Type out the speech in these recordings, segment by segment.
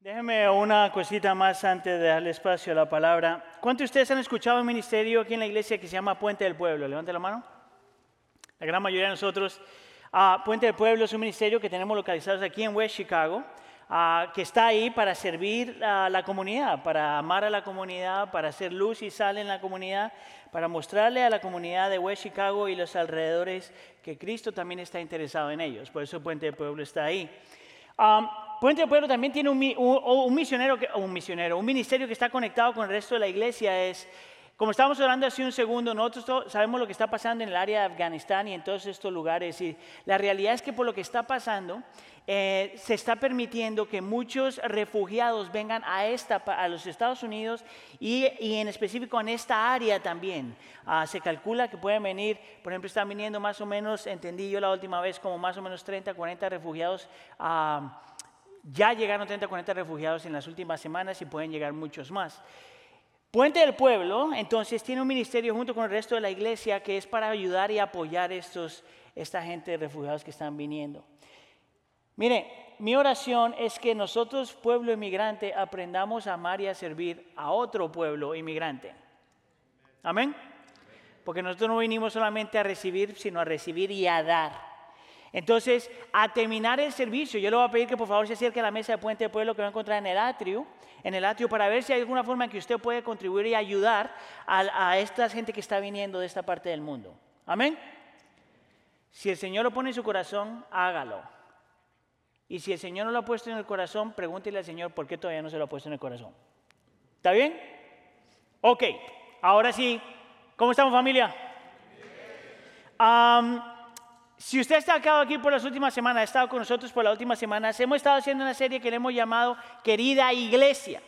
Déjeme una cosita más antes de darle espacio a la palabra. ¿Cuántos de ustedes han escuchado un ministerio aquí en la iglesia que se llama Puente del Pueblo? Levante la mano. La gran mayoría de nosotros. Ah, Puente del Pueblo es un ministerio que tenemos localizados aquí en West Chicago, ah, que está ahí para servir a la comunidad, para amar a la comunidad, para hacer luz y sal en la comunidad, para mostrarle a la comunidad de West Chicago y los alrededores que Cristo también está interesado en ellos. Por eso Puente del Pueblo está ahí. Ah, Puente del Pueblo también tiene un, un, misionero, un misionero, un ministerio que está conectado con el resto de la iglesia. Es, como estábamos hablando hace un segundo, nosotros sabemos lo que está pasando en el área de Afganistán y en todos estos lugares. Y la realidad es que por lo que está pasando, eh, se está permitiendo que muchos refugiados vengan a, esta, a los Estados Unidos y, y en específico en esta área también. Ah, se calcula que pueden venir, por ejemplo, están viniendo más o menos, entendí yo la última vez, como más o menos 30, 40 refugiados. a ya llegaron 30 o 40 refugiados en las últimas semanas y pueden llegar muchos más. Puente del Pueblo, entonces, tiene un ministerio junto con el resto de la iglesia que es para ayudar y apoyar estos, esta gente de refugiados que están viniendo. Mire, mi oración es que nosotros, pueblo inmigrante, aprendamos a amar y a servir a otro pueblo inmigrante. Amén. Porque nosotros no vinimos solamente a recibir, sino a recibir y a dar. Entonces, a terminar el servicio, yo le voy a pedir que por favor se acerque a la mesa de Puente de Pueblo que va a encontrar en el atrio, en el atrio, para ver si hay alguna forma en que usted puede contribuir y ayudar a, esta gente que está viniendo de esta parte del mundo. Amén. Si el Señor lo pone en su corazón, hágalo. Y si el Señor no lo ha puesto en el corazón, pregúntele al Señor por qué todavía no se lo ha puesto en el corazón. ¿Está bien? Ok, ahora sí. ¿Cómo estamos familia? Si usted está acá aquí por las últimas semanas, ha estado con nosotros por las últimas semanas, hemos estado haciendo una serie que le hemos llamado Querida Iglesia.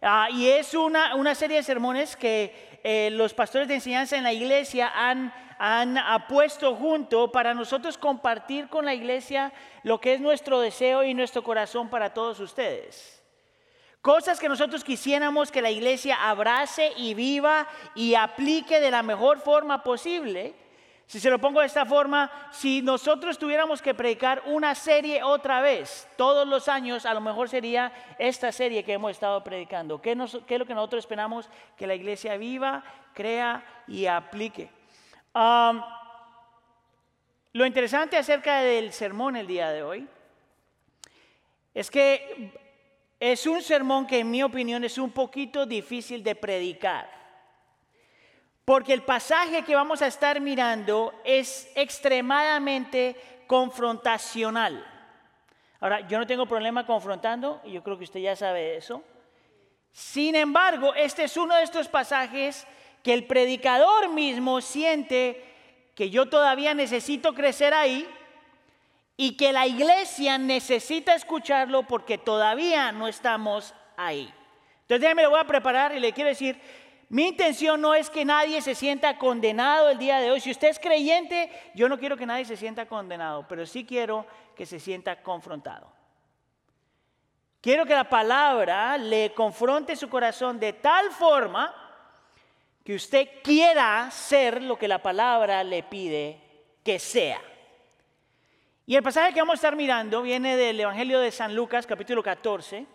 Ah, y es una, una, serie de sermones que eh, los pastores de enseñanza en la iglesia han, han puesto junto para nosotros compartir con la iglesia lo que es nuestro deseo y nuestro corazón para todos ustedes. Cosas que nosotros quisiéramos que la iglesia abrace y viva y aplique de la mejor forma posible si se lo pongo de esta forma, si nosotros tuviéramos que predicar una serie otra vez, todos los años, a lo mejor sería esta serie que hemos estado predicando. ¿Qué, es lo que nosotros esperamos? Que la iglesia viva, crea y aplique. lo interesante acerca del sermón el día de hoy es que es un sermón que en mi opinión es un poquito difícil de predicar. Porque el pasaje que vamos a estar mirando es extremadamente confrontacional. Ahora, yo no tengo problema confrontando, y yo creo que usted ya sabe eso. Sin embargo, este es uno de estos pasajes que el predicador mismo siente que yo todavía necesito crecer ahí y que la iglesia necesita escucharlo porque todavía no estamos ahí. Entonces déjeme, lo voy a preparar y le quiero decir, mi intención no es que nadie se sienta condenado el día de hoy. Si usted es creyente, yo no quiero que nadie se sienta condenado, pero sí quiero que se sienta confrontado. Quiero que la palabra le confronte su corazón de tal forma que usted quiera ser lo que la palabra le pide que sea. Y el pasaje que vamos a estar mirando viene del Evangelio de San Lucas, capítulo 14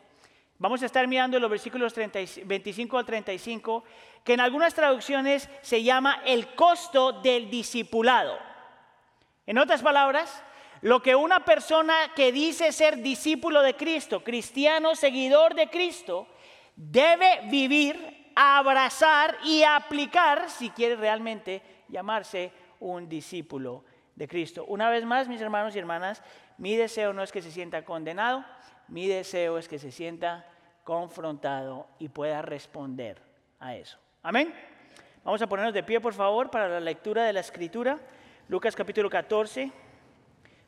Vamos a estar mirando los versículos 25 al 35, que en algunas traducciones se llama el costo del discipulado. En otras palabras, lo que una persona que dice ser discípulo de Cristo, cristiano, seguidor de Cristo, debe vivir, abrazar y aplicar si quiere realmente llamarse un discípulo de Cristo. Una vez más, mis hermanos y hermanas, mi deseo no es que se sienta condenado, mi deseo es que se sienta confrontado y pueda responder a eso. Amén. Vamos a ponernos de pie, por favor, para la lectura de la escritura. Lucas capítulo 14.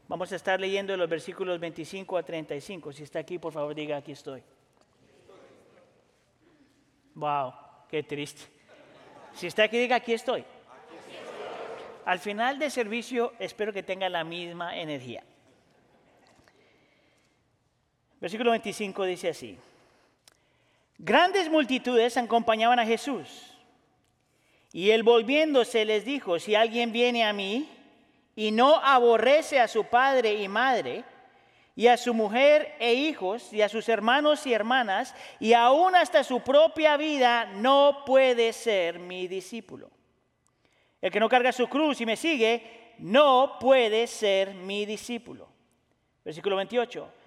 Vamos a estar leyendo los versículos 25 a 35. Si está aquí, por favor, diga, aquí estoy. Wow, qué triste. Si está aquí, diga, aquí estoy. Al final del servicio, espero que tenga la misma energía. Versículo 25 dice así. Grandes multitudes acompañaban a Jesús. Y él volviéndose les dijo, si alguien viene a mí y no aborrece a su padre y madre, y a su mujer e hijos, y a sus hermanos y hermanas, y aún hasta su propia vida, no puede ser mi discípulo. El que no carga su cruz y me sigue, no puede ser mi discípulo. Versículo 28.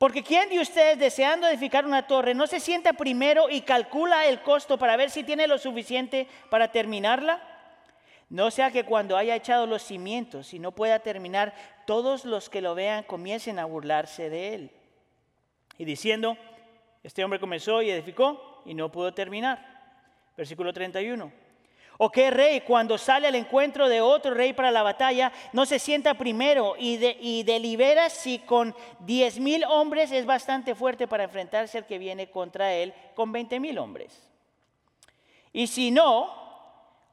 Porque ¿quién de ustedes deseando edificar una torre no se sienta primero y calcula el costo para ver si tiene lo suficiente para terminarla? No sea que cuando haya echado los cimientos y no pueda terminar, todos los que lo vean comiencen a burlarse de él. Y diciendo, este hombre comenzó y edificó y no pudo terminar. Versículo 31. ¿O qué rey cuando sale al encuentro de otro rey para la batalla no se sienta primero y, delibera si con diez mil hombres es bastante fuerte para enfrentarse al que viene contra él con veinte mil hombres? Y si no,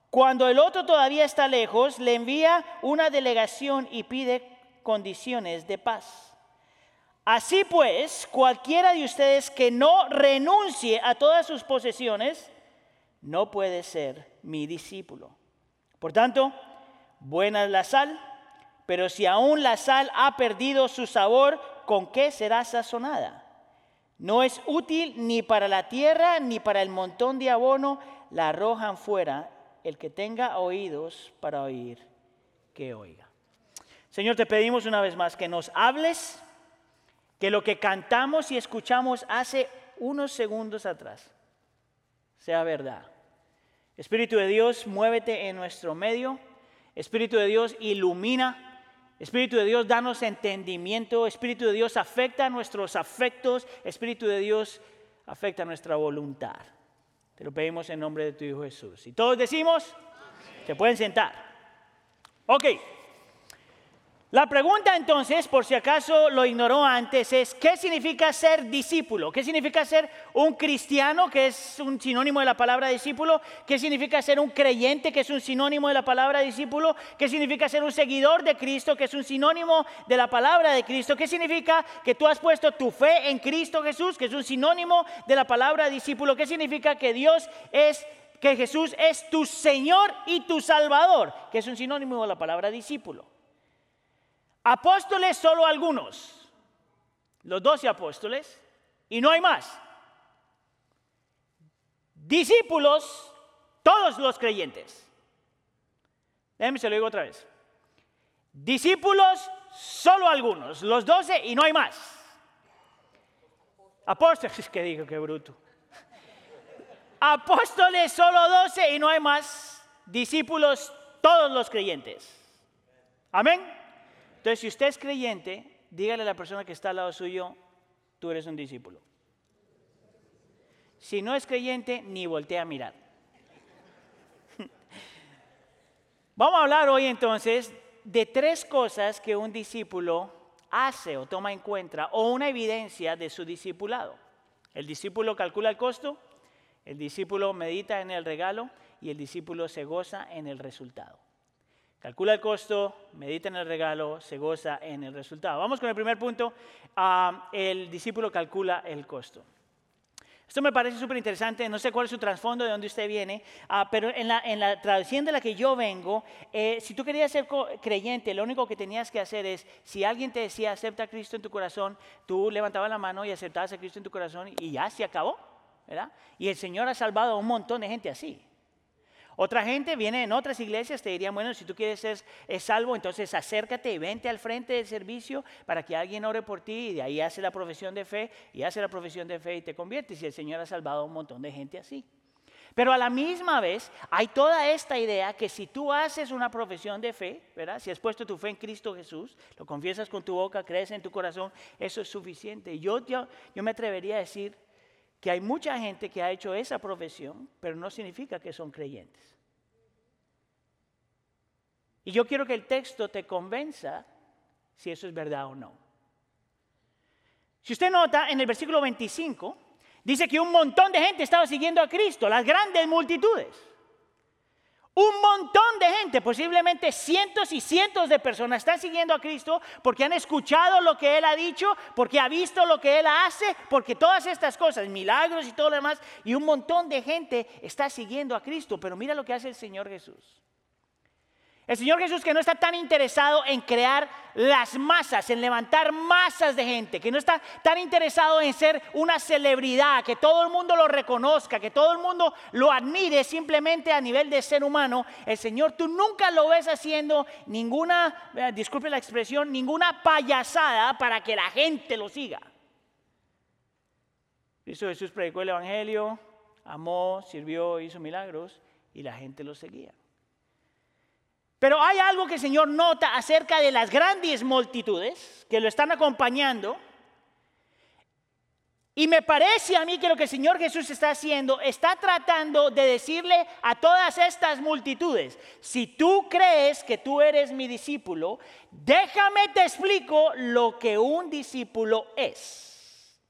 cuando el otro todavía está lejos, le envía una delegación y pide condiciones de paz. Así pues, cualquiera de ustedes que no renuncie a todas sus posesiones, no puede ser mi discípulo. Por tanto, buena es la sal, pero si aún la sal ha perdido su sabor, ¿con qué será sazonada? No es útil ni para la tierra ni para el montón de abono, la arrojan fuera el que tenga oídos para oír, que oiga. Señor, te pedimos una vez más que nos hables, que lo que cantamos y escuchamos hace unos segundos atrás sea verdad. Espíritu de Dios, muévete en nuestro medio. Espíritu de Dios, ilumina. Espíritu de Dios, danos entendimiento. Espíritu de Dios, afecta nuestros afectos. Espíritu de Dios, afecta nuestra voluntad. Te lo pedimos en nombre de tu Hijo Jesús. Y todos decimos, se pueden sentar. Ok. La pregunta entonces, por si acaso lo ignoró antes, es ¿qué significa ser discípulo? ¿Qué significa ser un cristiano, que es un sinónimo de la palabra discípulo? ¿Qué significa ser un creyente, que es un sinónimo de la palabra discípulo? ¿Qué significa ser un seguidor de Cristo, que es un sinónimo de la palabra de Cristo? ¿Qué significa que tú has puesto tu fe en Cristo Jesús, que es un sinónimo de la palabra discípulo? ¿Qué significa que Dios es que Jesús es tu Señor y tu Salvador, que es un sinónimo de la palabra discípulo? Apóstoles solo algunos, los doce apóstoles, y no hay más. Discípulos, todos los creyentes. Déjenme se lo digo otra vez. Discípulos, solo algunos, los doce y no hay más. Apóstoles, que digo, qué bruto. Apóstoles, solo doce y no hay más. Discípulos, todos los creyentes. Amén. Entonces, si usted es creyente, dígale a la persona que está al lado suyo, tú eres un discípulo. Si no es creyente, ni voltea a mirar. Vamos a hablar hoy entonces de tres cosas que un discípulo hace o toma en cuenta o una evidencia de su discipulado. El discípulo calcula el costo, el discípulo medita en el regalo y el discípulo se goza en el resultado. Calcula el costo, medita en el regalo, se goza en el resultado. Vamos con el primer punto. Ah, el discípulo calcula el costo. Esto me parece súper interesante, no sé cuál es su trasfondo, de dónde usted viene, ah, pero en la, en traducción de la que yo vengo, eh, si tú querías ser creyente, lo único que tenías que hacer es, si alguien te decía, acepta a Cristo en tu corazón, tú levantabas la mano y aceptabas a Cristo en tu corazón y ya se acabó, ¿verdad? Y el Señor ha salvado a un montón de gente así. Otra gente viene en otras iglesias, te dirían, bueno, si tú quieres ser salvo, entonces acércate y vente al frente del servicio para que alguien ore por ti y de ahí hace la profesión de fe y hace la profesión de fe y te conviertes. Y el Señor ha salvado a un montón de gente así. Pero a la misma vez hay toda esta idea que si tú haces una profesión de fe, ¿verdad? Si has puesto tu fe en Cristo Jesús, lo confiesas con tu boca, crees en tu corazón, eso es suficiente. Yo, yo, yo me atrevería a decir que hay mucha gente que ha hecho esa profesión, pero no significa que son creyentes. Y yo quiero que el texto te convenza si eso es verdad o no. Si usted nota, en el versículo 25, dice que un montón de gente estaba siguiendo a Cristo, las grandes multitudes. Un montón de gente, posiblemente cientos y cientos de personas están siguiendo a Cristo porque han escuchado lo que Él ha dicho, porque ha visto lo que Él hace, porque todas estas cosas, milagros y todo lo demás, y un montón de gente está siguiendo a Cristo. Pero mira lo que hace el Señor Jesús. El Señor Jesús que no está tan interesado en crear las masas, en levantar masas de gente, que no está tan interesado en ser una celebridad, que todo el mundo lo reconozca, que todo el mundo lo admire simplemente a nivel de ser humano. El Señor tú nunca lo ves haciendo ninguna, eh, disculpe la expresión, ninguna payasada para que la gente lo siga. Cristo Jesús predicó el Evangelio, amó, sirvió, hizo milagros y la gente lo seguía. Pero hay algo que el Señor nota acerca de las grandes multitudes que lo están acompañando. Y me parece a mí que lo que el Señor Jesús está haciendo, está tratando de decirle a todas estas multitudes, si tú crees que tú eres mi discípulo, déjame te explico lo que un discípulo es.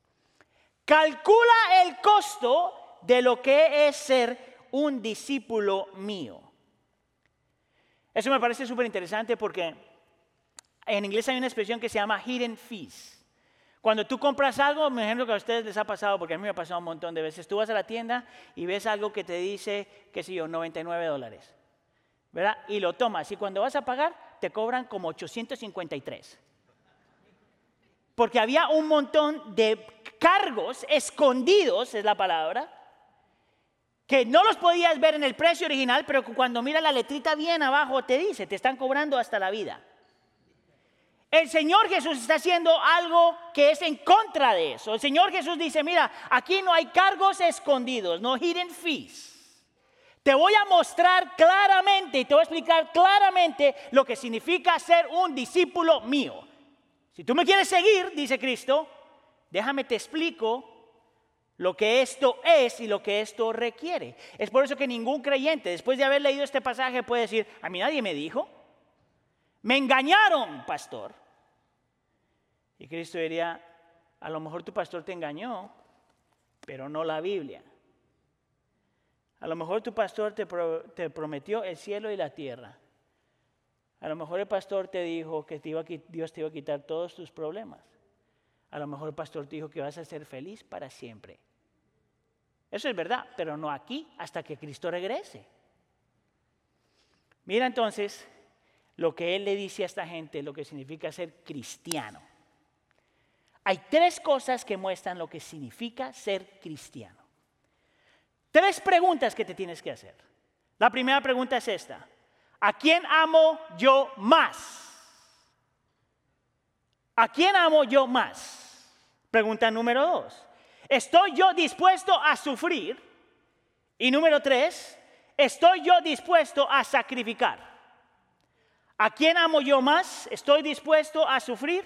Calcula el costo de lo que es ser un discípulo mío. Eso me parece súper interesante porque en inglés hay una expresión que se llama hidden fees. Cuando tú compras algo, me imagino que a ustedes les ha pasado, porque a mí me ha pasado un montón de veces, tú vas a la tienda y ves algo que te dice, qué sé yo, 99 dólares, ¿verdad? Y lo tomas y cuando vas a pagar te cobran como 853. Porque había un montón de cargos escondidos, es la palabra, que no los podías ver en el precio original, pero cuando mira la letrita bien abajo te dice, te están cobrando hasta la vida. El Señor Jesús está haciendo algo que es en contra de eso. El Señor Jesús dice, mira, aquí no hay cargos escondidos, no hidden fees. Te voy a mostrar claramente y te voy a explicar claramente lo que significa ser un discípulo mío. Si tú me quieres seguir, dice Cristo, déjame te explico lo que esto es y lo que esto requiere. Es por eso que ningún creyente, después de haber leído este pasaje, puede decir, a mí nadie me dijo, me engañaron, pastor. Y Cristo diría, a lo mejor tu pastor te engañó, pero no la Biblia. A lo mejor tu pastor te, prometió el cielo y la tierra. A lo mejor el pastor te dijo que Dios te iba a quitar todos tus problemas. A lo mejor el pastor te dijo que vas a ser feliz para siempre. Eso es verdad, pero no aquí hasta que Cristo regrese. Mira entonces lo que Él le dice a esta gente, lo que significa ser cristiano. Hay tres cosas que muestran lo que significa ser cristiano. Tres preguntas que te tienes que hacer. La primera pregunta es esta. ¿A quién amo yo más? ¿A quién amo yo más? Pregunta número dos. ¿Estoy yo dispuesto a sufrir? Y número tres, ¿estoy yo dispuesto a sacrificar? ¿A quién amo yo más? ¿Estoy dispuesto a sufrir?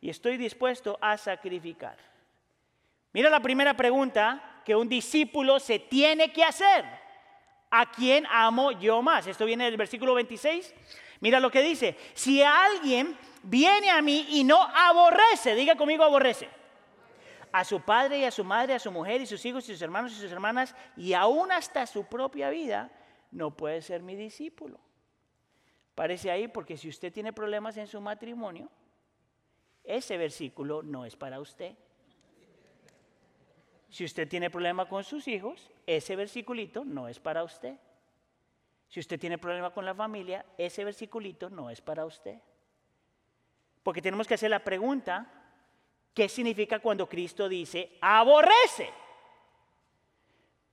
Y estoy dispuesto a sacrificar. Mira la primera pregunta que un discípulo se tiene que hacer. ¿A quién amo yo más? Esto viene del versículo 26. Mira lo que dice. Si alguien viene a mí y no aborrece, diga conmigo aborrece a su padre y a su madre, a su mujer y sus hijos y sus hermanos y sus hermanas, y aún hasta su propia vida, no puede ser mi discípulo. Parece ahí porque si usted tiene problemas en su matrimonio, ese versículo no es para usted. Si usted tiene problema con sus hijos, ese versiculito no es para usted. Si usted tiene problema con la familia, ese versiculito no es para usted. Porque tenemos que hacer la pregunta, ¿Qué significa cuando Cristo dice aborrece?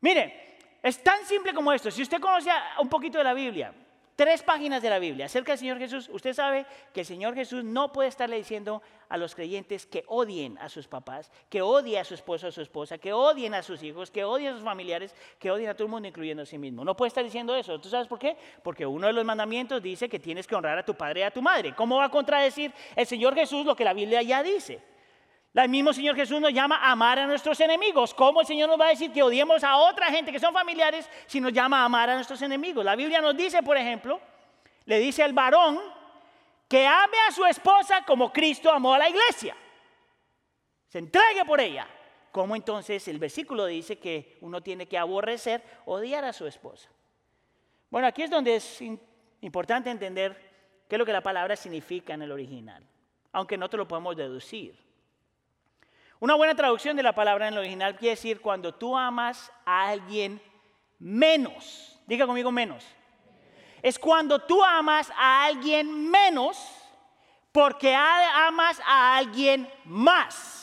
Mire, es tan simple como esto. Si usted conoce un poquito de la Biblia, tres páginas de la Biblia acerca del Señor Jesús, usted sabe que el Señor Jesús no puede estarle diciendo a los creyentes que odien a sus papás, que odien a su esposo o a su esposa, que odien a sus hijos, que odien a sus familiares, que odien a todo el mundo, incluyendo a sí mismo. No puede estar diciendo eso. ¿Tú sabes por qué? Porque uno de los mandamientos dice que tienes que honrar a tu padre y a tu madre. ¿Cómo va a contradecir el Señor Jesús lo que la Biblia ya dice? El mismo Señor Jesús nos llama a amar a nuestros enemigos. ¿Cómo el Señor nos va a decir que odiemos a otra gente que son familiares si nos llama a amar a nuestros enemigos? La Biblia nos dice, por ejemplo, le dice al varón que ame a su esposa como Cristo amó a la iglesia. Se entregue por ella. ¿Cómo entonces el versículo dice que uno tiene que aborrecer, odiar a su esposa? Bueno, aquí es donde es importante entender qué es lo que la palabra significa en el original, aunque no te lo podemos deducir. Una buena traducción de la palabra en el original quiere decir cuando tú amas a alguien menos. Diga conmigo menos. es cuando tú amas a alguien menos porque amas a alguien más.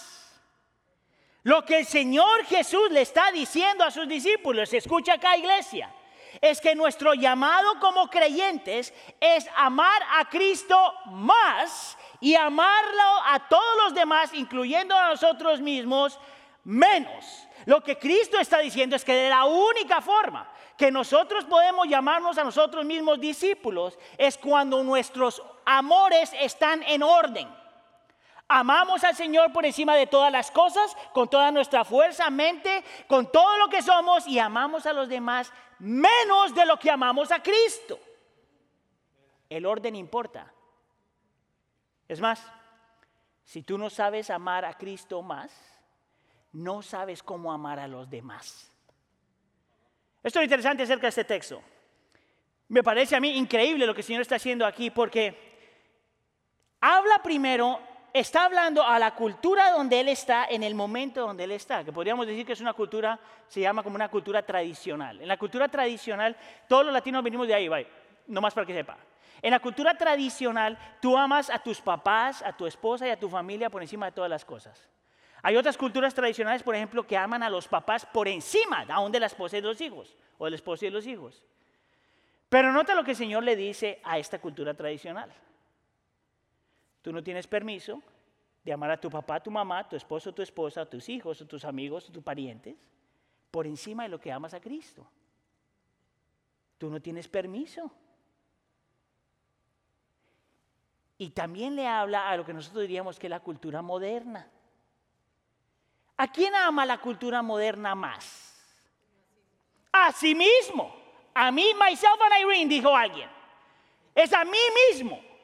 Lo que el Señor Jesús le está diciendo a sus discípulos, escucha acá iglesia, es que nuestro llamado como creyentes es amar a Cristo más y amarlo a todos los demás, incluyendo a nosotros mismos, menos. Lo que Cristo está diciendo es que de la única forma que nosotros podemos llamarnos a nosotros mismos discípulos es cuando nuestros amores están en orden. Amamos al Señor por encima de todas las cosas, con toda nuestra fuerza, mente, con todo lo que somos y amamos a los demás menos de lo que amamos a Cristo. El orden importa. Es más, si tú no sabes amar a Cristo más, no sabes cómo amar a los demás. Esto es interesante acerca de este texto. Me parece a mí increíble lo que el Señor está haciendo aquí porque habla primero está hablando a la cultura donde él está en el momento donde él está, que podríamos decir que es una cultura, se llama como una cultura tradicional. En la cultura tradicional, todos los latinos venimos de ahí, no nomás para que sepa. En la cultura tradicional, tú amas a tus papás, a tu esposa y a tu familia por encima de todas las cosas. Hay otras culturas tradicionales, por ejemplo, que aman a los papás por encima, aún de la esposa y de los hijos, o del esposo y de los hijos. Pero nota lo que el Señor le dice a esta cultura tradicional. Tú no tienes permiso de amar a tu papá, tu mamá, tu esposo, tu esposa, tus hijos, tus amigos, tus parientes, por encima de lo que amas a Cristo. Tú no tienes permiso. Y también le habla a lo que nosotros diríamos que es la cultura moderna. ¿A quién ama la cultura moderna más? A sí mismo. A mí, myself and Irene, dijo alguien. Es a mí mismo.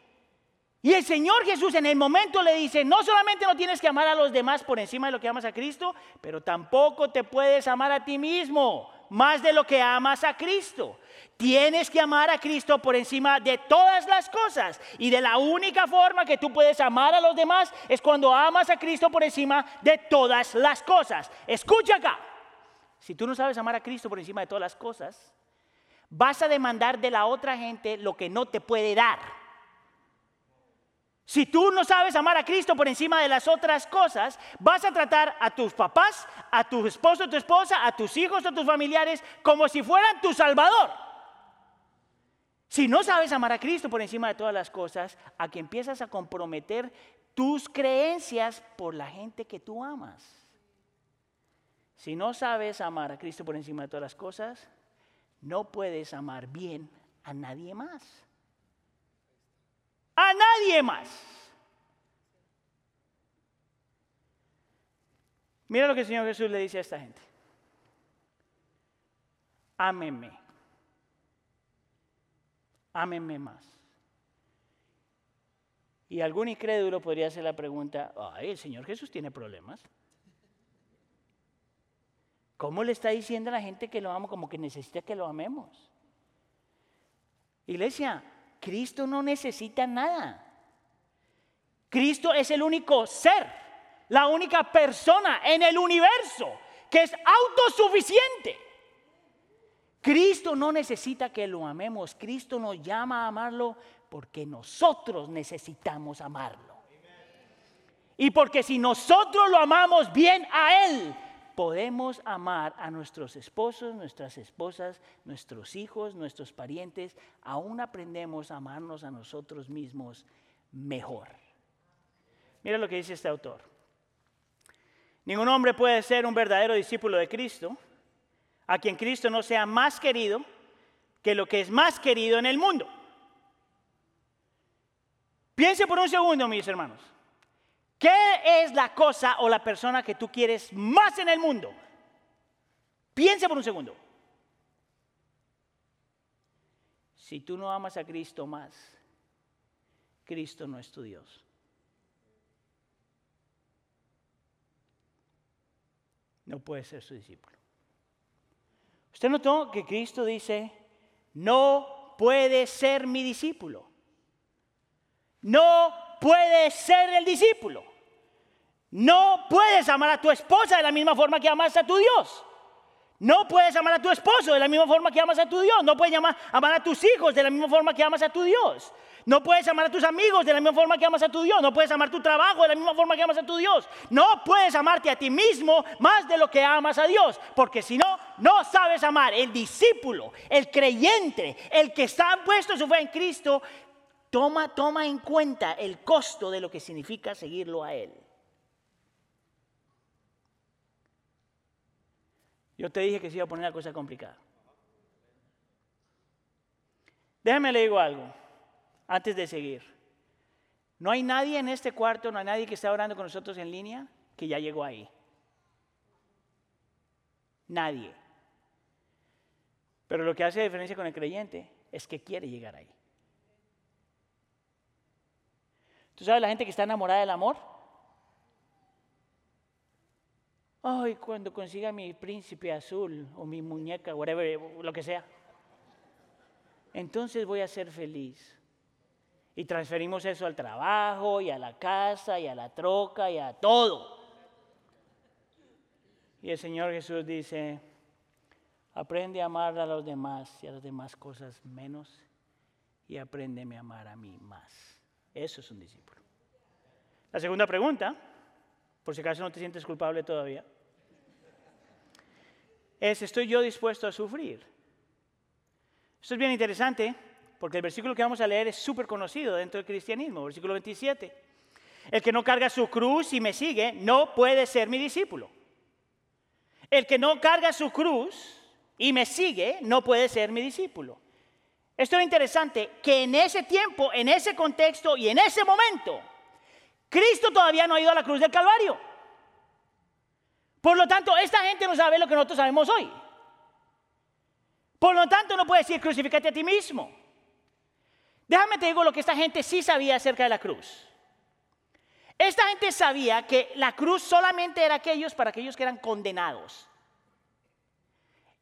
Y el Señor Jesús en el momento le dice, no solamente no tienes que amar a los demás por encima de lo que amas a Cristo, pero tampoco te puedes amar a ti mismo más de lo que amas a Cristo. Tienes que amar a Cristo por encima de todas las cosas. Y de la única forma que tú puedes amar a los demás es cuando amas a Cristo por encima de todas las cosas. Escucha acá. Si tú no sabes amar a Cristo por encima de todas las cosas, vas a demandar de la otra gente lo que no te puede dar. Si tú no sabes amar a Cristo por encima de las otras cosas, vas a tratar a tus papás, a tu esposo, a tu esposa, a tus hijos, a tus familiares, como si fueran tu Salvador. Si no sabes amar a Cristo por encima de todas las cosas, a que empiezas a comprometer tus creencias por la gente que tú amas. Si no sabes amar a Cristo por encima de todas las cosas, no puedes amar bien a nadie más a nadie más. Mira lo que el Señor Jesús le dice a esta gente. Ámeme. Ámeme más. Y algún incrédulo podría hacer la pregunta, ay, el Señor Jesús tiene problemas. ¿Cómo le está diciendo a la gente que lo amo como que necesita que lo amemos? Iglesia, Cristo no necesita nada. Cristo es el único ser, la única persona en el universo que es autosuficiente. Cristo no necesita que lo amemos, Cristo nos llama a amarlo porque nosotros necesitamos amarlo. Y porque si nosotros lo amamos bien a Él, podemos amar a nuestros esposos, nuestras esposas, nuestros hijos, nuestros parientes, aún aprendemos a amarnos a nosotros mismos mejor. Mira lo que dice este autor. Ningún hombre puede ser un verdadero discípulo de Cristo a quien Cristo no sea más querido que lo que es más querido en el mundo. Piense por un segundo, mis hermanos. ¿Qué es la cosa o la persona que tú quieres más en el mundo? Piensa por un segundo. Si tú no amas a Cristo más, Cristo no es tu Dios. No puede ser su discípulo. Usted notó que Cristo dice, no puede ser mi discípulo. No puede ser el discípulo. No puedes amar a tu esposa de la misma forma que amas a tu Dios. No puedes amar a tu esposo de la misma forma que amas a tu Dios. No puedes amar, a tus hijos de la misma forma que amas a tu Dios. No puedes amar a tus amigos de la misma forma que amas a tu Dios. No puedes amar tu trabajo de la misma forma que amas a tu Dios. No puedes amarte a ti mismo más de lo que amas a Dios. Porque si no, no sabes amar. El discípulo, el creyente, el que está puesto su fe en Cristo, toma, toma en cuenta el costo de lo que significa seguirlo a Él. Yo te dije que se iba a poner la cosa complicada. Déjame le digo algo antes de seguir. No hay nadie en este cuarto, no hay nadie que está orando con nosotros en línea que ya llegó ahí. Nadie. Pero lo que hace diferencia con el creyente es que quiere llegar ahí. ¿Tú sabes la gente que está enamorada del amor? Ay, cuando consiga mi príncipe azul o mi muñeca, whatever, lo que sea. Entonces voy a ser feliz. Y transferimos eso al trabajo y a la casa y a la troca y a todo. Y el Señor Jesús dice, aprende a amar a los demás y a las demás cosas menos y apréndeme a amar a mí más. Eso es un discípulo. La segunda pregunta, por si acaso no te sientes culpable todavía, es, ¿estoy yo dispuesto a sufrir? Esto es bien interesante porque el versículo que vamos a leer es súper conocido dentro del cristianismo, versículo 27. El que no carga su cruz y me sigue no puede ser mi discípulo. El que no carga su cruz y me sigue no puede ser mi discípulo. Esto es interesante, que en ese tiempo, en ese contexto y en ese momento, Cristo todavía no ha ido a la cruz del Calvario. Por lo tanto, esta gente no sabe lo que nosotros sabemos hoy. Por lo tanto, no puede decir crucifícate a ti mismo. Déjame te digo lo que esta gente sí sabía acerca de la cruz. Esta gente sabía que la cruz solamente era aquellos para aquellos que eran condenados.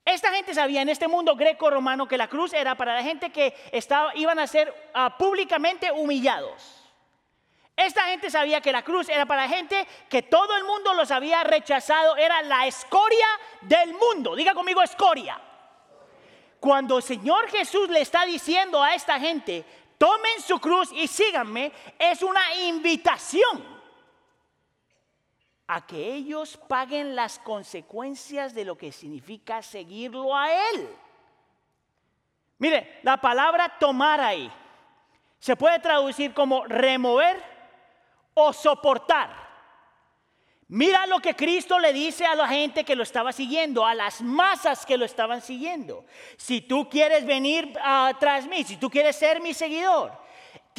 Esta gente sabía en este mundo greco-romano que la cruz era para la gente que estaba, iban a ser ah, públicamente humillados. Esta gente sabía que la cruz era para gente que todo el mundo los había rechazado, era la escoria del mundo. Diga conmigo escoria. Cuando el Señor Jesús le está diciendo a esta gente, tomen su cruz y síganme, es una invitación a que ellos paguen las consecuencias de lo que significa seguirlo a Él. Mire, la palabra tomar ahí se puede traducir como remover o soportar. Mira lo que Cristo le dice a la gente que lo estaba siguiendo, a las masas que lo estaban siguiendo. Si tú quieres venir uh, tras mí, si tú quieres ser mi seguidor,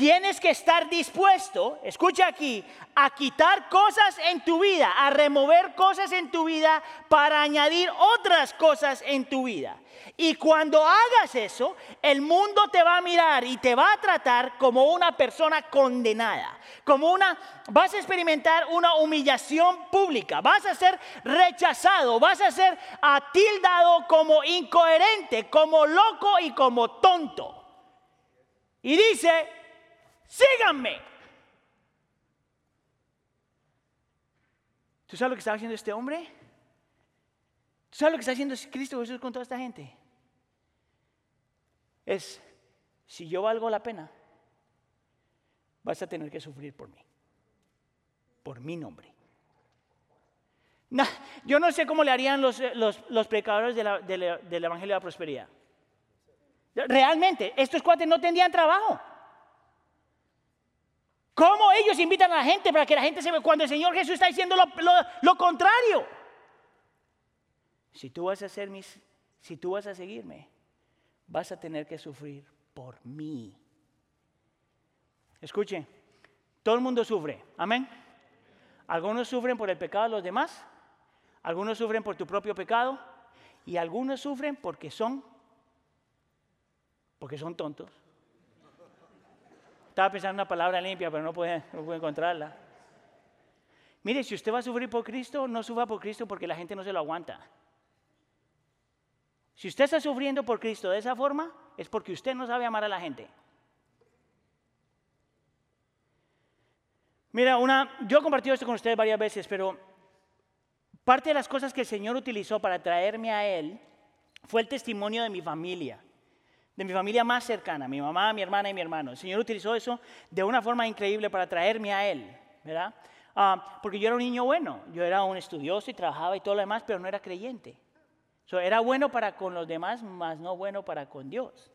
tienes que estar dispuesto, escucha aquí, a quitar cosas en tu vida, a remover cosas en tu vida para añadir otras cosas en tu vida. Y cuando hagas eso, el mundo te va a mirar y te va a tratar como una persona condenada, como una, vas a experimentar una humillación pública, vas a ser rechazado, vas a ser atildado como incoherente, como loco y como tonto. Y dice, síganme. ¿Tú sabes lo que está haciendo este hombre? ¿Tú sabes lo que está haciendo Cristo Jesús con toda esta gente? Es, si yo valgo la pena, vas a tener que sufrir por mí, por mi nombre. yo no sé cómo le harían los, los, predicadores del Evangelio de la Prosperidad. Realmente, estos cuates no tendrían trabajo. ¿Cómo ellos invitan a la gente para que la gente se vea cuando el Señor Jesús está diciendo lo, contrario? Si tú vas a ser mis, si tú vas a seguirme, vas a tener que sufrir por mí. Escuche, todo el mundo sufre, amén. Algunos sufren por el pecado de los demás, algunos sufren por tu propio pecado y algunos sufren porque son porque son tontos. Estaba pensando una palabra limpia, pero no puede encontrarla. Mire, si usted va a sufrir por Cristo, no sufra por Cristo porque la gente no se lo aguanta. Si usted está sufriendo por Cristo de esa forma, es porque usted no sabe amar a la gente. Mira, una, yo he compartido esto con ustedes varias veces, pero Parte de las cosas que el Señor utilizó para traerme a Él fue el testimonio de mi familia, de mi familia más cercana, mi mamá, mi hermana y mi hermano. El Señor utilizó eso de una forma increíble para traerme a Él, ¿verdad? Ah, porque yo era un niño bueno, yo era un estudioso y trabajaba y todo lo demás, pero no era creyente. era bueno para con los demás, más no bueno para con Dios.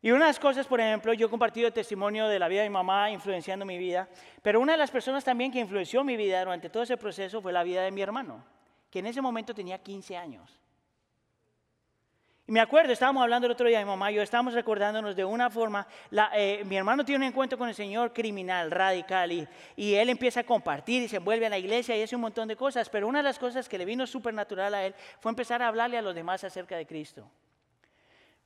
Y una de las cosas, por ejemplo, yo he compartido testimonio de la vida de mi mamá influenciando mi vida, pero una de las personas también que influenció mi vida durante todo ese proceso fue la vida de mi hermano, que en ese momento tenía 15 años. Y me acuerdo, estábamos hablando el otro día, mi mamá y yo estábamos recordándonos de una forma, eh, mi hermano tiene un encuentro con el Señor criminal, radical, y, y, él empieza a compartir y se envuelve a la iglesia y hace un montón de cosas, pero una de las cosas que le vino súper natural a él fue empezar a hablarle a los demás acerca de Cristo.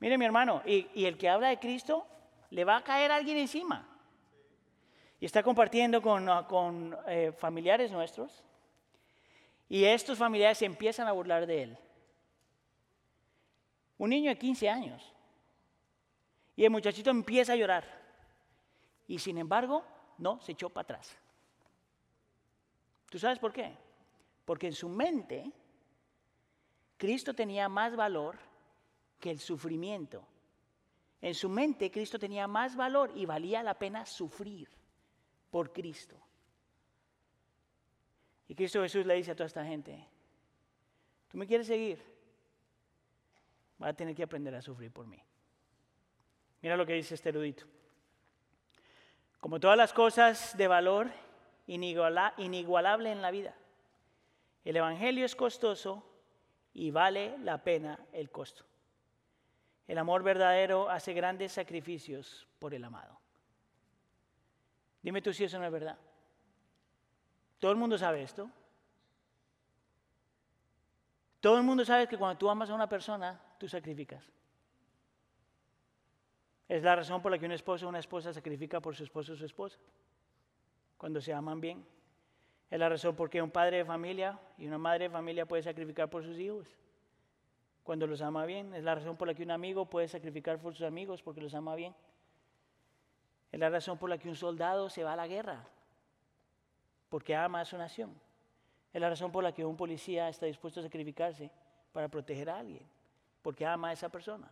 Mire mi hermano, y, el que habla de Cristo, le va a caer alguien encima. Y está compartiendo con, ah, eh, familiares nuestros. Y estos familiares se empiezan a burlar de él. Un niño de 15 años. Y el muchachito empieza a llorar. Y sin embargo, no, se echó para atrás. ¿Tú sabes por qué? Porque en su mente, Cristo tenía más valor que el sufrimiento. En su mente Cristo tenía más valor y valía la pena sufrir por Cristo. Y Cristo Jesús le dice a toda esta gente, ¿tú me quieres seguir? Vas a tener que aprender a sufrir por mí. Mira lo que dice este erudito. Como todas las cosas de valor inigualable en la vida, el Evangelio es costoso y vale la pena el costo. El amor verdadero hace grandes sacrificios por el amado. Dime tú si eso no es verdad. Todo el mundo sabe esto. Todo el mundo sabe que cuando tú amas a una persona, tú sacrificas. Es la razón por la que un esposo o una esposa sacrifica por su esposo o su esposa. Cuando se aman bien. Es la razón por qué un padre de familia y una madre de familia puede sacrificar por sus hijos cuando los ama bien. Es la razón por la que un amigo puede sacrificar por sus amigos porque los ama bien. Es la razón por la que un soldado se va a la guerra porque ama a su nación. Es la razón por la que un policía está dispuesto a sacrificarse para proteger a alguien porque ama a esa persona.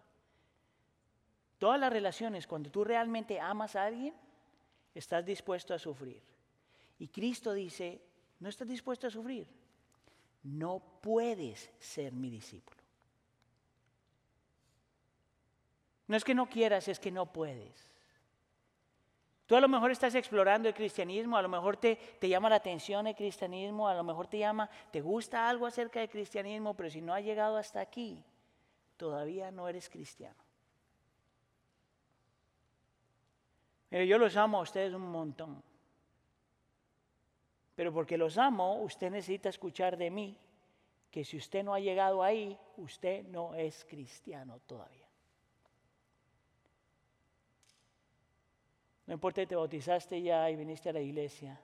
Todas las relaciones, cuando tú realmente amas a alguien, estás dispuesto a sufrir. Y Cristo dice, no estás dispuesto a sufrir, no puedes ser mi discípulo. No es que no quieras, es que no puedes. Tú a lo mejor estás explorando el cristianismo, a lo mejor te, te, llama la atención el cristianismo, a lo mejor te llama, te gusta algo acerca del cristianismo, pero si no has llegado hasta aquí, todavía no eres cristiano. Pero yo los amo a ustedes un montón. Pero porque los amo, usted necesita escuchar de mí que si usted no ha llegado ahí, usted no es cristiano todavía. No importa, te bautizaste ya y viniste a la iglesia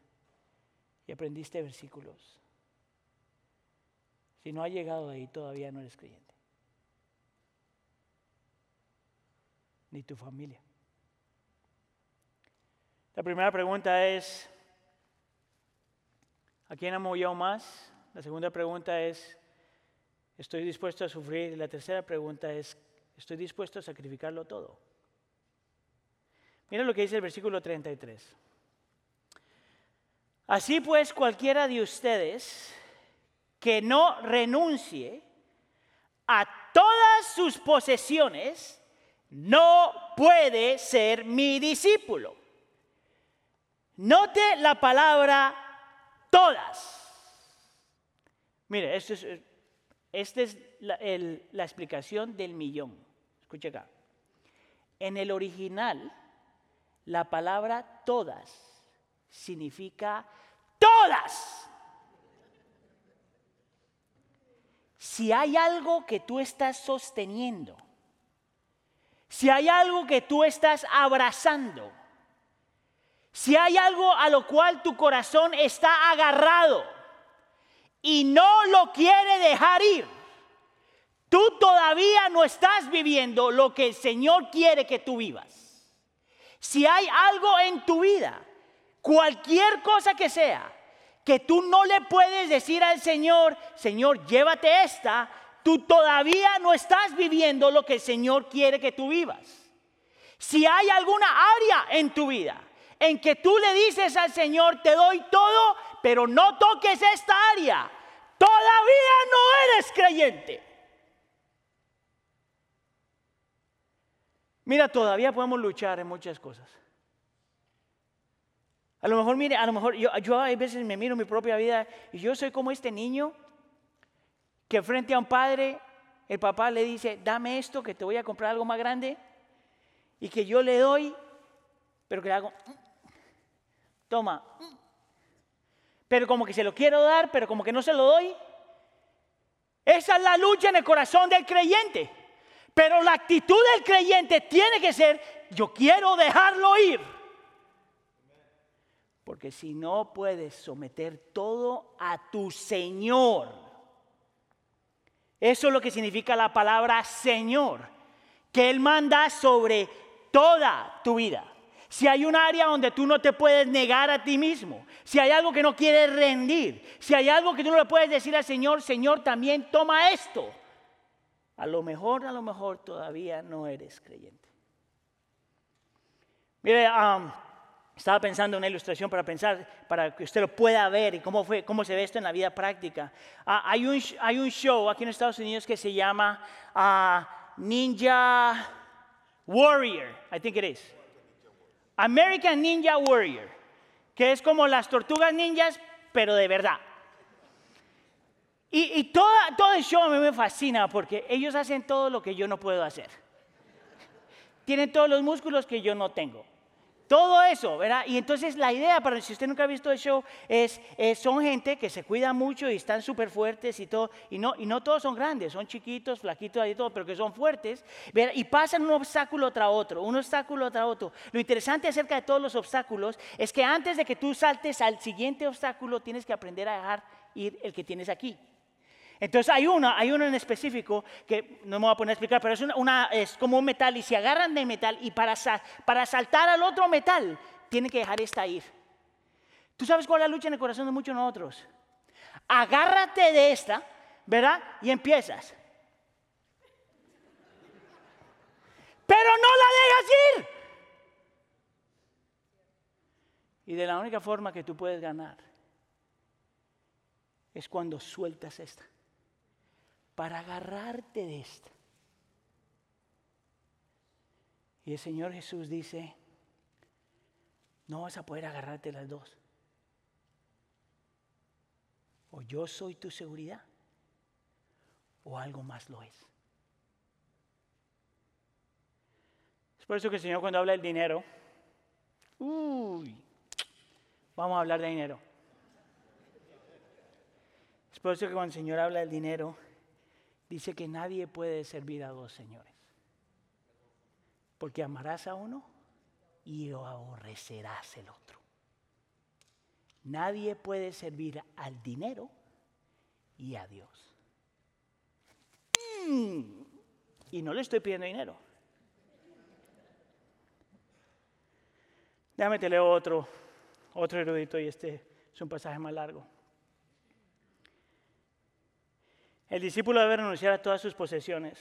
y aprendiste versículos. Si no ha llegado ahí, todavía no eres creyente. Ni tu familia. La primera pregunta es, ¿a quién amo yo más? La segunda pregunta es, ¿estoy dispuesto a sufrir? Y la tercera pregunta es, ¿estoy dispuesto a sacrificarlo todo? Mira lo que dice el versículo 33. Así pues, cualquiera de ustedes que no renuncie a todas sus posesiones, no puede ser mi discípulo. Note la palabra todas. Mire, esta es, es la, la explicación del millón. Escuche acá. En el original, la palabra todas significa todas. Si hay algo que tú estás sosteniendo, si hay algo que tú estás abrazando, si hay algo a lo cual tu corazón está agarrado y no lo quiere dejar ir, tú todavía no estás viviendo lo que el Señor quiere que tú vivas. Si hay algo en tu vida, cualquier cosa que sea, que tú no le puedes decir al Señor, Señor, llévate esta, tú todavía no estás viviendo lo que el Señor quiere que tú vivas. Si hay alguna área en tu vida en que tú le dices al Señor, te doy todo, pero no toques esta área, todavía no eres creyente. Mira, todavía podemos luchar en muchas cosas. A lo mejor, mire, a lo mejor yo, yo a veces me miro mi propia vida y yo soy como este niño que frente a un padre, el papá le dice, dame esto que te voy a comprar algo más grande y que yo le doy, pero que le hago, toma, pero como que se lo quiero dar, pero como que no se lo doy. Esa es la lucha en el corazón del creyente. Pero la actitud del creyente tiene que ser, yo quiero dejarlo ir. Porque si no puedes someter todo a tu Señor. Eso es lo que significa la palabra Señor. Que Él manda sobre toda tu vida. Si hay un área donde tú no te puedes negar a ti mismo, si hay algo que no quieres rendir, si hay algo que tú no le puedes decir al Señor, Señor, también toma esto. A lo mejor, a lo mejor todavía no eres creyente. Mire, estaba pensando en una ilustración para pensar, para que usted lo pueda ver y cómo, fue, cómo se ve esto en la vida práctica. Ah, hay, un, hay un show aquí en Estados Unidos que se llama ah, Ninja Warrior, I think it is. American Ninja Warrior, que es como las tortugas ninjas, pero de verdad. Y, todo el show a mí me fascina porque ellos hacen todo lo que yo no puedo hacer. Tienen todos los músculos que yo no tengo. Todo eso, ¿verdad? Y entonces la idea, para si usted nunca ha visto el show, es, son gente que se cuida mucho y están súper fuertes y todo. Y no, y no todos son grandes, son chiquitos, flaquitos y todo, pero que son fuertes. Y pasan un obstáculo tras otro, un obstáculo tras otro. Lo interesante acerca de todos los obstáculos es que antes de que tú saltes al siguiente obstáculo, tienes que aprender a dejar ir el que tienes aquí. Entonces hay uno, hay uno en específico que no me voy a poner a explicar, pero es, una, es como un metal y se agarran del metal y para, para saltar al otro metal tienen que dejar esta ir. ¿Tú sabes cuál es la lucha en el corazón de muchos de nosotros? Agárrate de esta, ¿verdad? Y empiezas. Pero no la dejas ir. Y de la única forma que tú puedes ganar es cuando sueltas esta para agarrarte de esto. Y el Señor Jesús dice, no vas a poder agarrarte las dos. O yo soy tu seguridad, o algo más lo es. Es por eso que el Señor cuando habla del dinero, uy, vamos a hablar de dinero. Es por eso que cuando el Señor habla del dinero, dice que nadie puede servir a dos señores. Porque amarás a uno y aborrecerás el otro. Nadie puede servir al dinero y a Dios. Mm. Y no le estoy pidiendo dinero. Déjame te leo otro, otro erudito y este es un pasaje más largo. El discípulo debe renunciar a todas sus posesiones.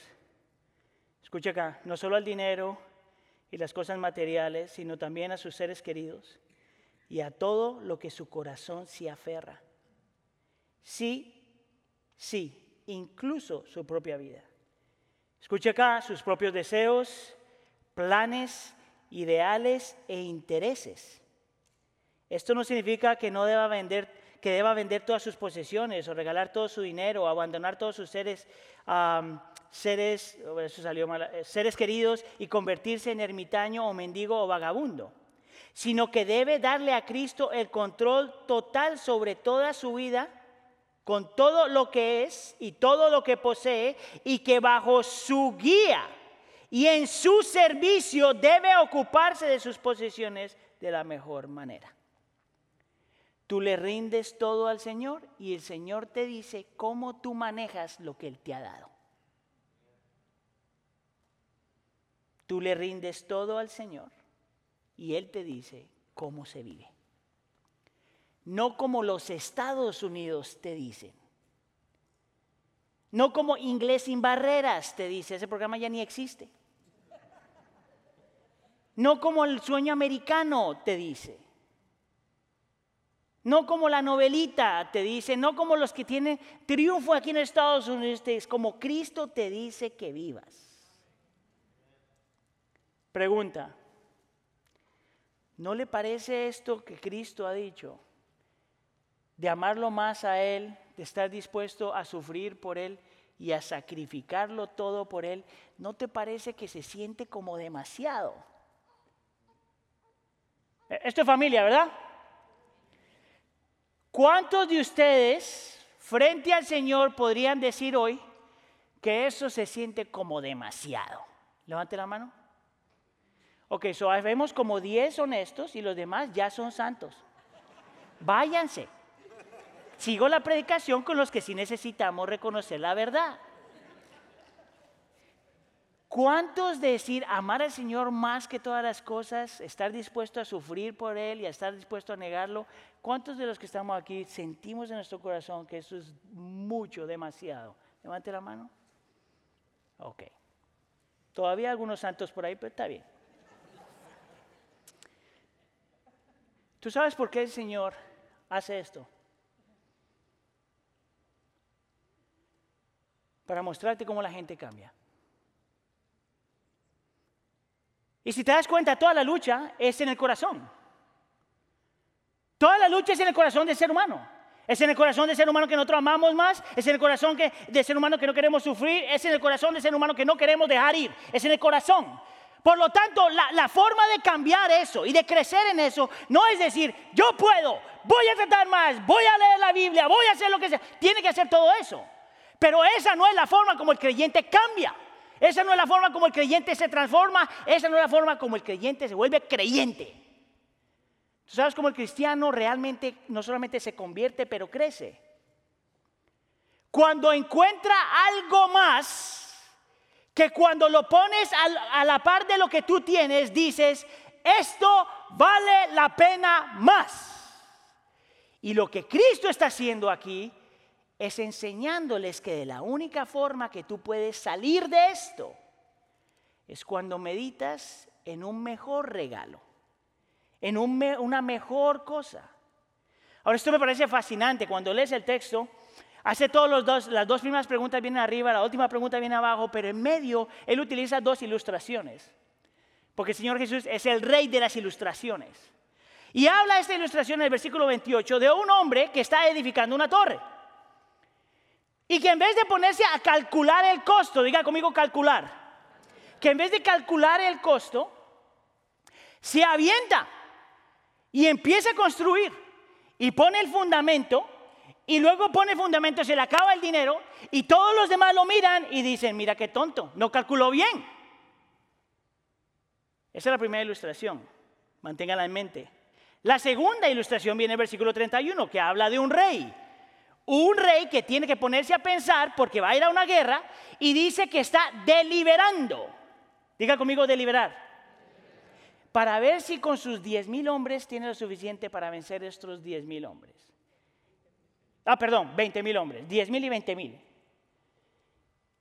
Escucha acá, no solo al dinero y las cosas materiales, sino también a sus seres queridos y a todo lo que su corazón se aferra. Sí, sí, incluso su propia vida. Escucha acá sus propios deseos, planes, ideales e intereses. Esto no significa que no deba vender que deba vender todas sus posesiones o regalar todo su dinero o abandonar todos sus seres, seres, eso salió mal, eh, seres queridos y convertirse en ermitaño o mendigo o vagabundo, sino que debe darle a Cristo el control total sobre toda su vida con todo lo que es y todo lo que posee y que bajo su guía y en su servicio debe ocuparse de sus posesiones de la mejor manera. Tú le rindes todo al Señor y el Señor te dice cómo tú manejas lo que Él te ha dado. Tú le rindes todo al Señor y Él te dice cómo se vive. no como los Estados Unidos te dicen. No como Inglés sin barreras te dice, ese programa ya ni existe. No como el sueño americano te dice. No como la novelita te dice, no como los que tienen triunfo aquí en Estados Unidos, es como Cristo te dice que vivas. Pregunta, ¿no le parece esto que Cristo ha dicho? De amarlo más a Él, de estar dispuesto a sufrir por Él y a sacrificarlo todo por Él, ¿no te parece que se siente como demasiado? Esto es familia, ¿verdad? ¿Cuántos de ustedes frente al Señor podrían decir hoy que eso se siente como demasiado? Levante la mano. Ok, so vemos como 10 honestos y los demás ya son santos. Váyanse. Sigo la predicación con los que sí necesitamos reconocer la verdad. ¿Cuántos decir amar al Señor más que todas las cosas, estar dispuesto a sufrir por Él y a estar dispuesto a negarlo? ¿Cuántos de los que estamos aquí sentimos en nuestro corazón que eso es mucho, demasiado? Levante la mano. Ok. Todavía algunos santos por ahí, pero está bien. ¿Tú sabes por qué el Señor hace esto? Para mostrarte cómo la gente cambia. Y si te das cuenta, toda la lucha es en el corazón. Toda la lucha es en el corazón del ser humano. Es en el corazón del ser humano que nosotros amamos más, es en el corazón que, del ser humano que no queremos sufrir, es en el corazón del ser humano que no queremos dejar ir, es en el corazón. Por lo tanto, la, forma de cambiar eso y de crecer en eso no es decir, yo puedo, voy a tratar más, voy a leer la Biblia, voy a hacer lo que sea. Tiene que hacer todo eso. Pero esa no es la forma como el creyente cambia. Esa no es la forma como el creyente se transforma, esa no es la forma como el creyente se vuelve creyente. ¿Tú sabes cómo el cristiano realmente no solamente se convierte, pero crece? Cuando encuentra algo más que cuando lo pones a la par de lo que tú tienes, dices, esto vale la pena más. Y lo que Cristo está haciendo aquí es enseñándoles que de la única forma que tú puedes salir de esto es cuando meditas en un mejor regalo, en una mejor cosa. Ahora, esto me parece fascinante. Cuando lees el texto, hace todos dos, las dos primeras preguntas vienen arriba, la última pregunta viene abajo, pero en medio él utiliza dos ilustraciones. Porque el Señor Jesús es el rey de las ilustraciones. Y habla esta ilustración en el versículo 28 de un hombre que está edificando una torre. Y que en vez de ponerse a calcular el costo, diga conmigo calcular, que en vez de calcular el costo, se avienta y empieza a construir y pone el fundamento y luego pone el fundamento, se le acaba el dinero y todos los demás lo miran y dicen, mira qué tonto, no calculó bien. Esa es la primera ilustración, manténgala en mente. La segunda ilustración viene en el versículo 31, que habla de un rey un rey que tiene que ponerse a pensar porque va a ir a una guerra y dice que está deliberando. Diga conmigo deliberar. Para ver si con sus 10 mil hombres tiene lo suficiente para vencer estos 10 mil hombres. Ah, perdón, 20 mil hombres, 10 mil y 20 mil.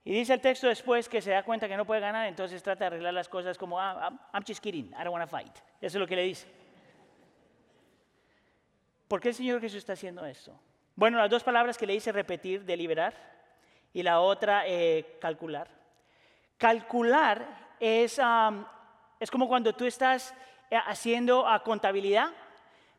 Y dice el texto después que se da cuenta que no puede ganar, entonces trata de arreglar las cosas como, ah, I'm just kidding, I don't want to fight. Eso es lo que le dice. ¿Por qué el Señor Jesús está haciendo esto? Bueno, las dos palabras que le hice repetir, deliberar, y la otra, eh, calcular. Calcular es, es como cuando tú estás eh, haciendo a contabilidad,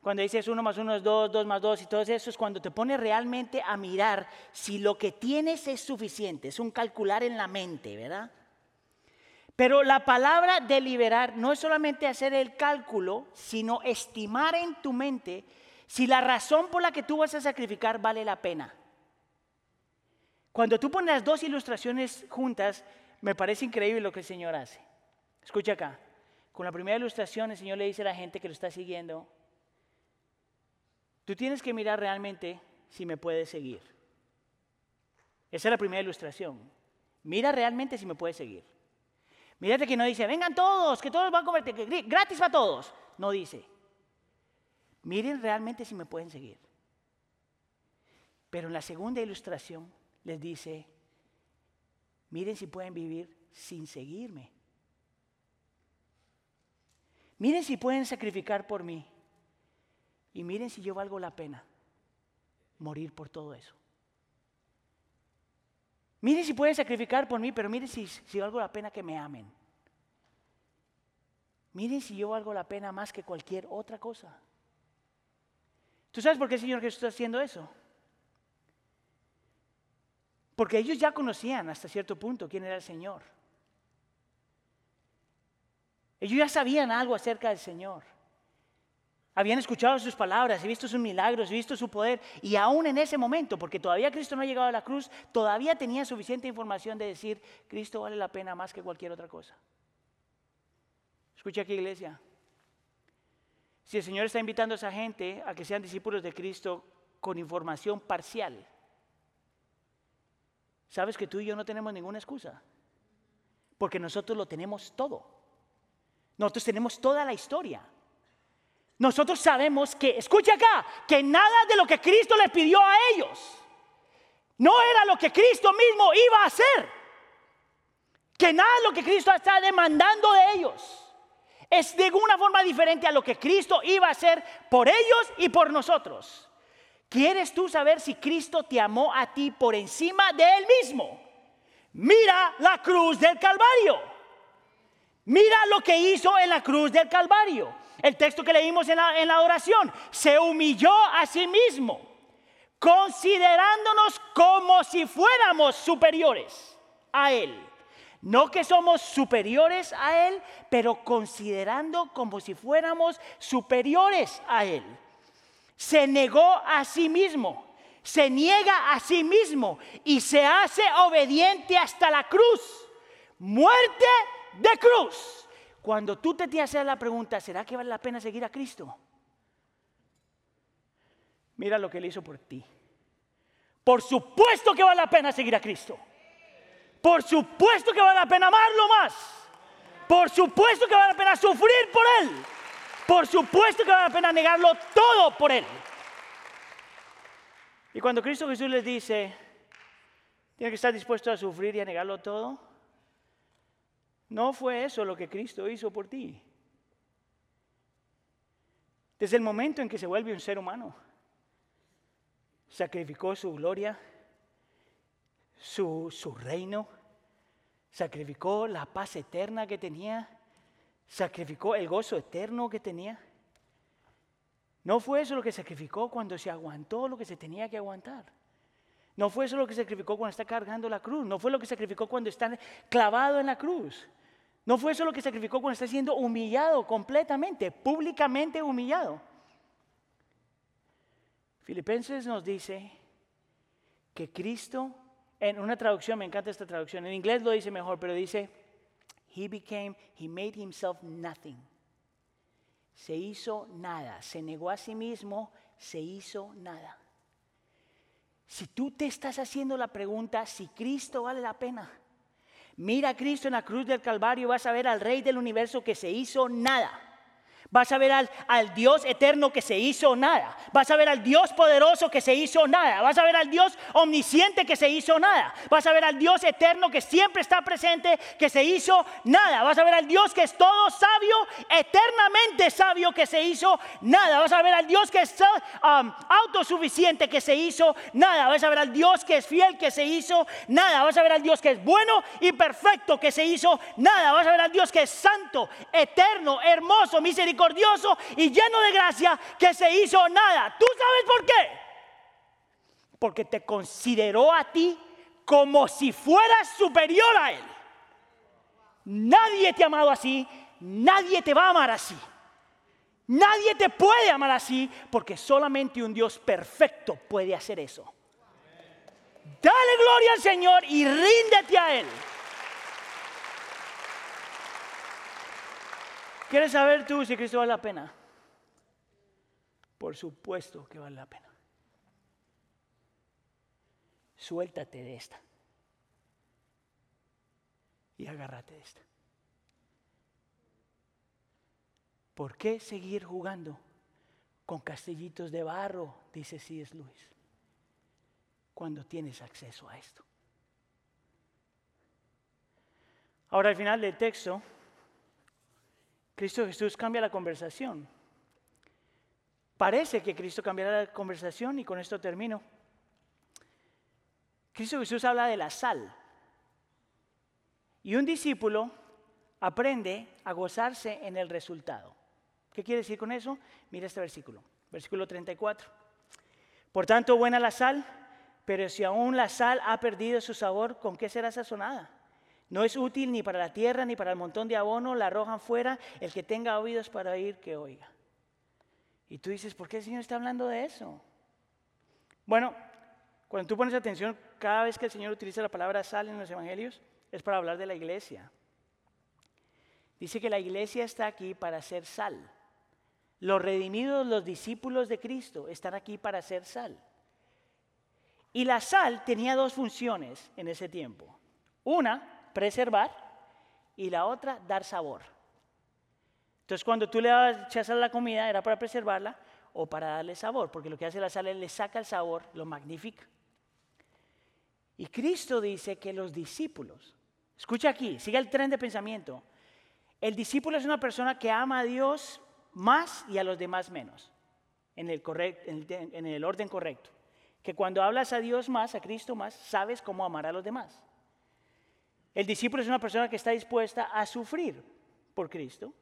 cuando dices uno más uno es dos, dos más dos y todo eso, es cuando te pones realmente a mirar si lo que tienes es suficiente, es un calcular en la mente, ¿verdad? Pero la palabra deliberar no es solamente hacer el cálculo, sino estimar en tu mente si la razón por la que tú vas a sacrificar vale la pena. Cuando tú pones las dos ilustraciones juntas, me parece increíble lo que el Señor hace. Escucha acá. Con la primera ilustración, el Señor le dice a la gente que lo está siguiendo, tú tienes que mirar realmente si me puedes seguir. Esa es la primera ilustración. Mira realmente si me puedes seguir. Mírate que no dice, vengan todos, que todos van a comer gratis para todos. No dice, miren realmente si me pueden seguir. Pero en la segunda ilustración les dice, miren si pueden vivir sin seguirme. Miren si pueden sacrificar por mí. Y miren si yo valgo la pena morir por todo eso. Miren si pueden sacrificar por mí, pero miren si, valgo la pena que me amen. Miren si yo valgo la pena más que cualquier otra cosa. ¿Tú sabes por qué el Señor Jesús está haciendo eso? Porque ellos ya conocían hasta cierto punto quién era el Señor. Ellos ya sabían algo acerca del Señor. Habían escuchado sus palabras, y visto sus milagros, visto su poder. Y aún en ese momento, porque todavía Cristo no ha llegado a la cruz, todavía tenía suficiente información de decir, Cristo vale la pena más que cualquier otra cosa. Escucha aquí, iglesia. Si el Señor está invitando a esa gente a que sean discípulos de Cristo con información parcial, sabes que tú y yo no tenemos ninguna excusa. Porque nosotros lo tenemos todo. Nosotros tenemos toda la historia. Nosotros sabemos que, escucha acá, que nada de lo que Cristo le pidió a ellos no era lo que Cristo mismo iba a hacer. Que nada de lo que Cristo está demandando de ellos es de alguna forma diferente a lo que Cristo iba a hacer por ellos y por nosotros. ¿Quieres tú saber si Cristo te amó a ti por encima de Él mismo? Mira la cruz del Calvario. Mira lo que hizo en la cruz del Calvario. El texto que leímos en la, en la oración. Se humilló a sí mismo, considerándonos como si fuéramos superiores a Él. No que somos superiores a Él, pero considerando como si fuéramos superiores a Él. Se negó a sí mismo, se niega a sí mismo y se hace obediente hasta la cruz. Muerte de cruz. Cuando tú te tienes la pregunta, ¿será que vale la pena seguir a Cristo? Mira lo que él hizo por ti. Por supuesto que vale la pena seguir a Cristo. Por supuesto que vale la pena amarlo más. Por supuesto que vale la pena sufrir por Él. Por supuesto que vale la pena negarlo todo por Él. Y cuando Cristo Jesús les dice, tiene que estar dispuesto a sufrir y a negarlo todo, no fue eso lo que Cristo hizo por ti. Desde el momento en que se vuelve un ser humano, sacrificó su gloria, su, su reino, sacrificó la paz eterna que tenía, sacrificó el gozo eterno que tenía. No fue eso lo que sacrificó cuando se aguantó lo que se tenía que aguantar. No fue eso lo que sacrificó cuando está cargando la cruz. No fue lo que sacrificó cuando está clavado en la cruz. No fue eso lo que sacrificó cuando está siendo humillado completamente, públicamente humillado. Filipenses nos dice que Cristo, en una traducción, me encanta esta traducción, en inglés lo dice mejor, pero dice, He became, He made Himself nothing. Se hizo nada, se negó a sí mismo, se hizo nada. Si tú te estás haciendo la pregunta si Cristo vale la pena, Mira a Cristo en la cruz del Calvario, vas a ver al Rey del universo que se hizo nada Vas a ver al, Dios eterno que se hizo nada. Vas a ver al Dios poderoso que se hizo nada. Vas a ver al Dios omnisciente que se hizo nada. Vas a ver al Dios eterno que siempre está presente que se hizo nada. Vas a ver al Dios que es todo sabio, eternamente sabio que se hizo nada. Vas a ver al Dios que es um, autosuficiente que se hizo nada. Vas a ver al Dios que es fiel que se hizo nada. Vas a ver al Dios que es bueno y perfecto que se hizo nada. Vas a ver al Dios que es santo, eterno, hermoso, misericordioso misericordioso y lleno de gracia que se hizo nada. ¿Tú sabes por qué? Porque te consideró a ti como si fueras superior a Él. Nadie te ha amado así, nadie te va a amar así. Nadie te puede amar así porque solamente un Dios perfecto puede hacer eso. Dale gloria al Señor y ríndete a Él. ¿Quieres saber tú si Cristo vale la pena? Por supuesto que vale la pena. Suéltate de esta. Y agárrate de esta. ¿Por qué seguir jugando con castillitos de barro, dice C.S. Lewis, cuando tienes acceso a esto. Ahora al final del texto, Cristo Jesús cambia la conversación. Parece que Cristo cambiará la conversación y con esto termino. Cristo Jesús habla de la sal. Y un discípulo aprende a gozarse en el resultado. ¿Qué quiere decir con eso? Mira este versículo, versículo 34. Por tanto, buena la sal, pero si aún la sal ha perdido su sabor, ¿con qué será sazonada? No es útil ni para la tierra ni para el montón de abono, la arrojan fuera, el que tenga oídos para oír, que oiga. Y tú dices, ¿por qué el Señor está hablando de eso? Bueno, cuando tú pones atención, cada vez que el Señor utiliza la palabra sal en los evangelios, es para hablar de la iglesia. Dice que la iglesia está aquí para ser sal. Los redimidos, los discípulos de Cristo, están aquí para ser sal. Y la sal tenía dos funciones en ese tiempo. Una, preservar, y la otra, dar sabor. Entonces, cuando tú le echas a la comida, era para preservarla o para darle sabor, porque lo que hace la sal es le saca el sabor, lo magnifica. Y Cristo dice que los discípulos, escucha aquí, sigue el tren de pensamiento, el discípulo es una persona que ama a Dios más y a los demás menos, en el, en el orden correcto. Que cuando hablas a Dios más, a Cristo más, sabes cómo amar a los demás. El discípulo es una persona que está dispuesta a sufrir por Cristo.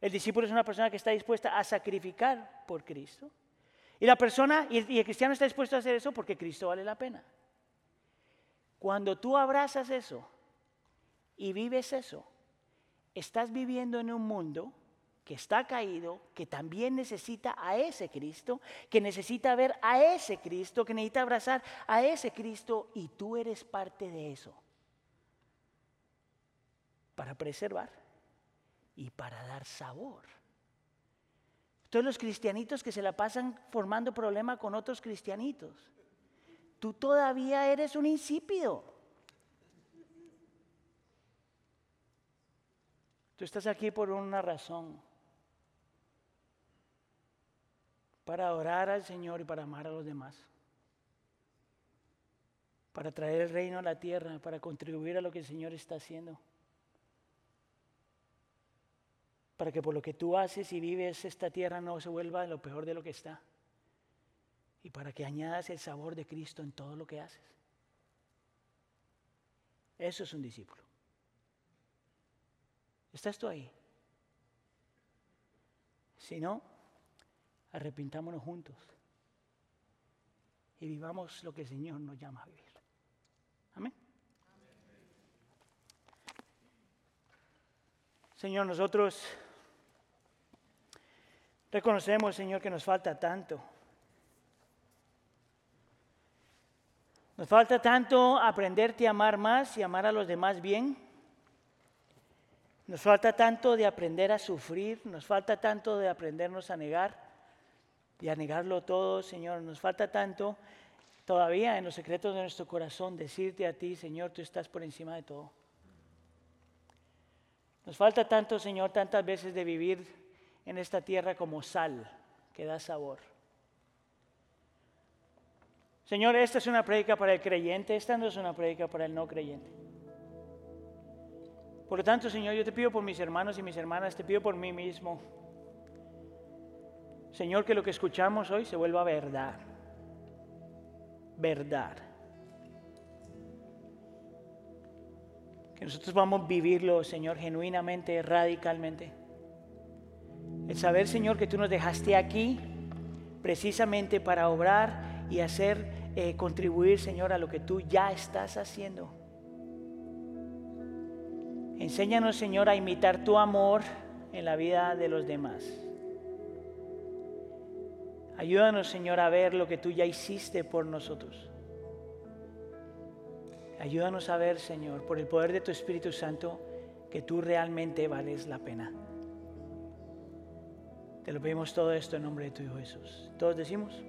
El discípulo es una persona que está dispuesta a sacrificar por Cristo. Y la persona, y el cristiano está dispuesto a hacer eso porque Cristo vale la pena. Cuando tú abrazas eso y vives eso, estás viviendo en un mundo que está caído, que también necesita a ese Cristo, que necesita ver a ese Cristo, que necesita abrazar a ese Cristo y tú eres parte de eso. Para preservar y para dar sabor. Todos los cristianitos que se la pasan formando problema con otros cristianitos. Tú todavía eres un insípido. Tú estás aquí por una razón. Para orar al Señor y para amar a los demás. Para traer el reino a la tierra, para contribuir a lo que el Señor está haciendo. Para que por lo que tú haces y vives esta tierra no se vuelva lo peor de lo que está. Y para que añadas el sabor de Cristo en todo lo que haces. Eso es un discípulo. ¿Estás tú ahí? Si no, arrepintámonos juntos y vivamos lo que el Señor nos llama a vivir. Amén. Señor, nosotros reconocemos, Señor, que nos falta tanto. Nos falta tanto aprenderte a amar más y amar a los demás bien. Nos falta tanto de aprender a sufrir, nos falta tanto de aprendernos a negar y a negarlo todo, Señor. Nos falta tanto todavía en los secretos de nuestro corazón decirte a ti, Señor, tú estás por encima de todo. Nos falta tanto, Señor, tantas veces de vivir en esta tierra como sal que da sabor. Señor, esta es una prédica para el creyente, esta no es una prédica para el no creyente. Por lo tanto, Señor, yo te pido por mis hermanos y mis hermanas, te pido por mí mismo. Señor, que lo que escuchamos hoy se vuelva verdad. Verdad. Que nosotros vamos a vivirlo, Señor, genuinamente, radicalmente. El saber, Señor, que tú nos dejaste aquí precisamente para obrar y hacer eh, contribuir, Señor, a lo que tú ya estás haciendo. Enséñanos, Señor, a imitar tu amor en la vida de los demás. Ayúdanos, Señor, a ver lo que tú ya hiciste por nosotros. Ayúdanos a ver, Señor, por el poder de tu Espíritu Santo, que tú realmente vales la pena. Te lo pedimos todo esto en nombre de tu Hijo Jesús. Todos decimos.